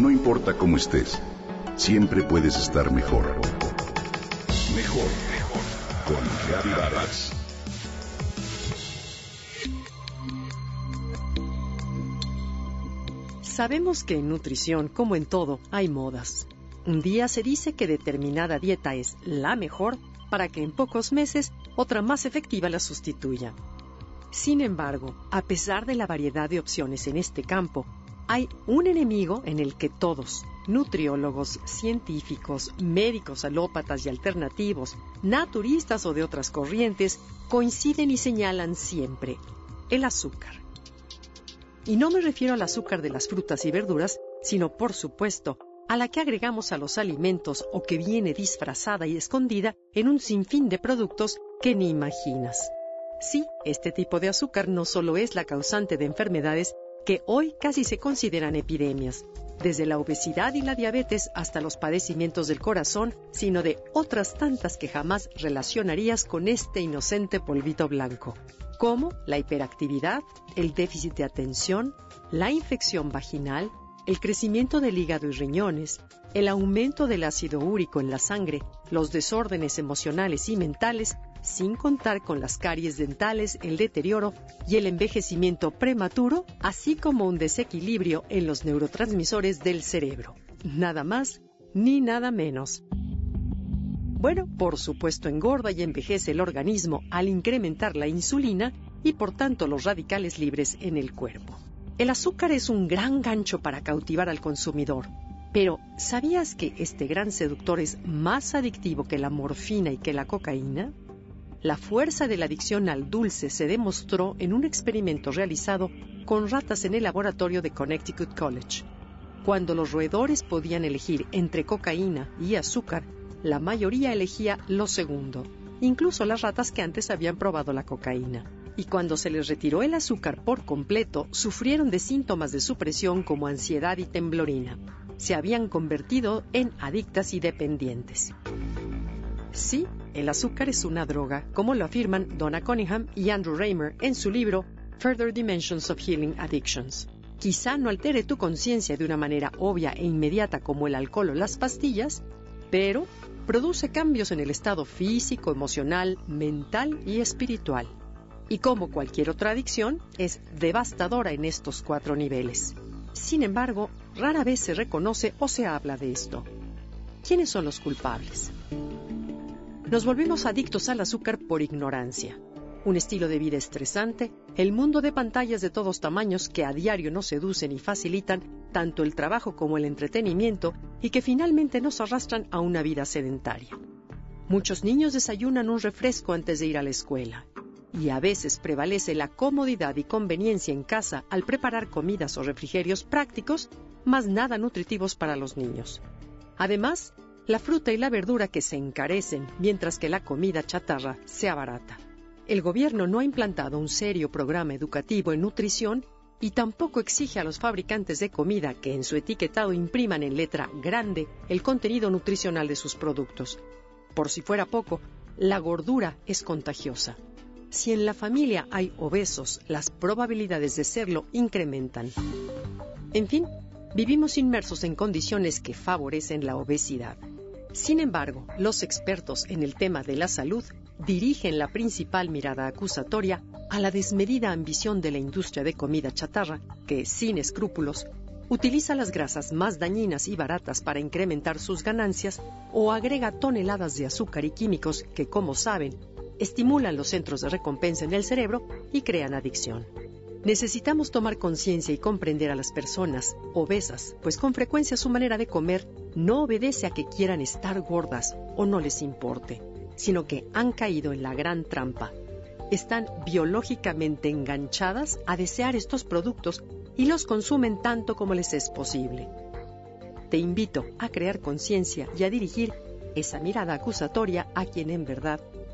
No importa cómo estés, siempre puedes estar mejor. Mejor, mejor. Con Reavivadas. Sabemos que en nutrición, como en todo, hay modas. Un día se dice que determinada dieta es la mejor para que en pocos meses otra más efectiva la sustituya. Sin embargo, a pesar de la variedad de opciones en este campo, hay un enemigo en el que todos, nutriólogos, científicos, médicos alópatas y alternativos, naturistas o de otras corrientes, coinciden y señalan siempre, el azúcar. Y no me refiero al azúcar de las frutas y verduras, sino, por supuesto, a la que agregamos a los alimentos o que viene disfrazada y escondida en un sinfín de productos que ni imaginas. Sí, este tipo de azúcar no solo es la causante de enfermedades que hoy casi se consideran epidemias, desde la obesidad y la diabetes hasta los padecimientos del corazón, sino de otras tantas que jamás relacionarías con este inocente polvito blanco, como la hiperactividad, el déficit de atención, la infección vaginal, el crecimiento del hígado y riñones, el aumento del ácido úrico en la sangre, los desórdenes emocionales y mentales, sin contar con las caries dentales, el deterioro y el envejecimiento prematuro, así como un desequilibrio en los neurotransmisores del cerebro. Nada más ni nada menos. Bueno, por supuesto engorda y envejece el organismo al incrementar la insulina y por tanto los radicales libres en el cuerpo. El azúcar es un gran gancho para cautivar al consumidor. Pero, ¿sabías que este gran seductor es más adictivo que la morfina y que la cocaína? La fuerza de la adicción al dulce se demostró en un experimento realizado con ratas en el laboratorio de Connecticut College. Cuando los roedores podían elegir entre cocaína y azúcar, la mayoría elegía lo segundo, incluso las ratas que antes habían probado la cocaína y cuando se les retiró el azúcar por completo, sufrieron de síntomas de supresión como ansiedad y temblorina. Se habían convertido en adictas y dependientes. Sí, el azúcar es una droga, como lo afirman Donna Cunningham y Andrew Raymer en su libro Further Dimensions of Healing Addictions. Quizá no altere tu conciencia de una manera obvia e inmediata como el alcohol o las pastillas, pero produce cambios en el estado físico, emocional, mental y espiritual y como cualquier otra adicción, es devastadora en estos cuatro niveles. Sin embargo, rara vez se reconoce o se habla de esto. ¿Quiénes son los culpables? Nos volvemos adictos al azúcar por ignorancia. Un estilo de vida estresante, el mundo de pantallas de todos tamaños que a diario nos seducen y facilitan tanto el trabajo como el entretenimiento y que finalmente nos arrastran a una vida sedentaria. Muchos niños desayunan un refresco antes de ir a la escuela y a veces prevalece la comodidad y conveniencia en casa al preparar comidas o refrigerios prácticos, más nada nutritivos para los niños. Además, la fruta y la verdura que se encarecen mientras que la comida chatarra se abarata. El gobierno no ha implantado un serio programa educativo en nutrición y tampoco exige a los fabricantes de comida que en su etiquetado impriman en letra grande el contenido nutricional de sus productos. Por si fuera poco, la gordura es contagiosa. Si en la familia hay obesos, las probabilidades de serlo incrementan. En fin, vivimos inmersos en condiciones que favorecen la obesidad. Sin embargo, los expertos en el tema de la salud dirigen la principal mirada acusatoria a la desmedida ambición de la industria de comida chatarra, que, sin escrúpulos, utiliza las grasas más dañinas y baratas para incrementar sus ganancias o agrega toneladas de azúcar y químicos que, como saben, estimulan los centros de recompensa en el cerebro y crean adicción. Necesitamos tomar conciencia y comprender a las personas obesas, pues con frecuencia su manera de comer no obedece a que quieran estar gordas o no les importe, sino que han caído en la gran trampa. Están biológicamente enganchadas a desear estos productos y los consumen tanto como les es posible. Te invito a crear conciencia y a dirigir esa mirada acusatoria a quien en verdad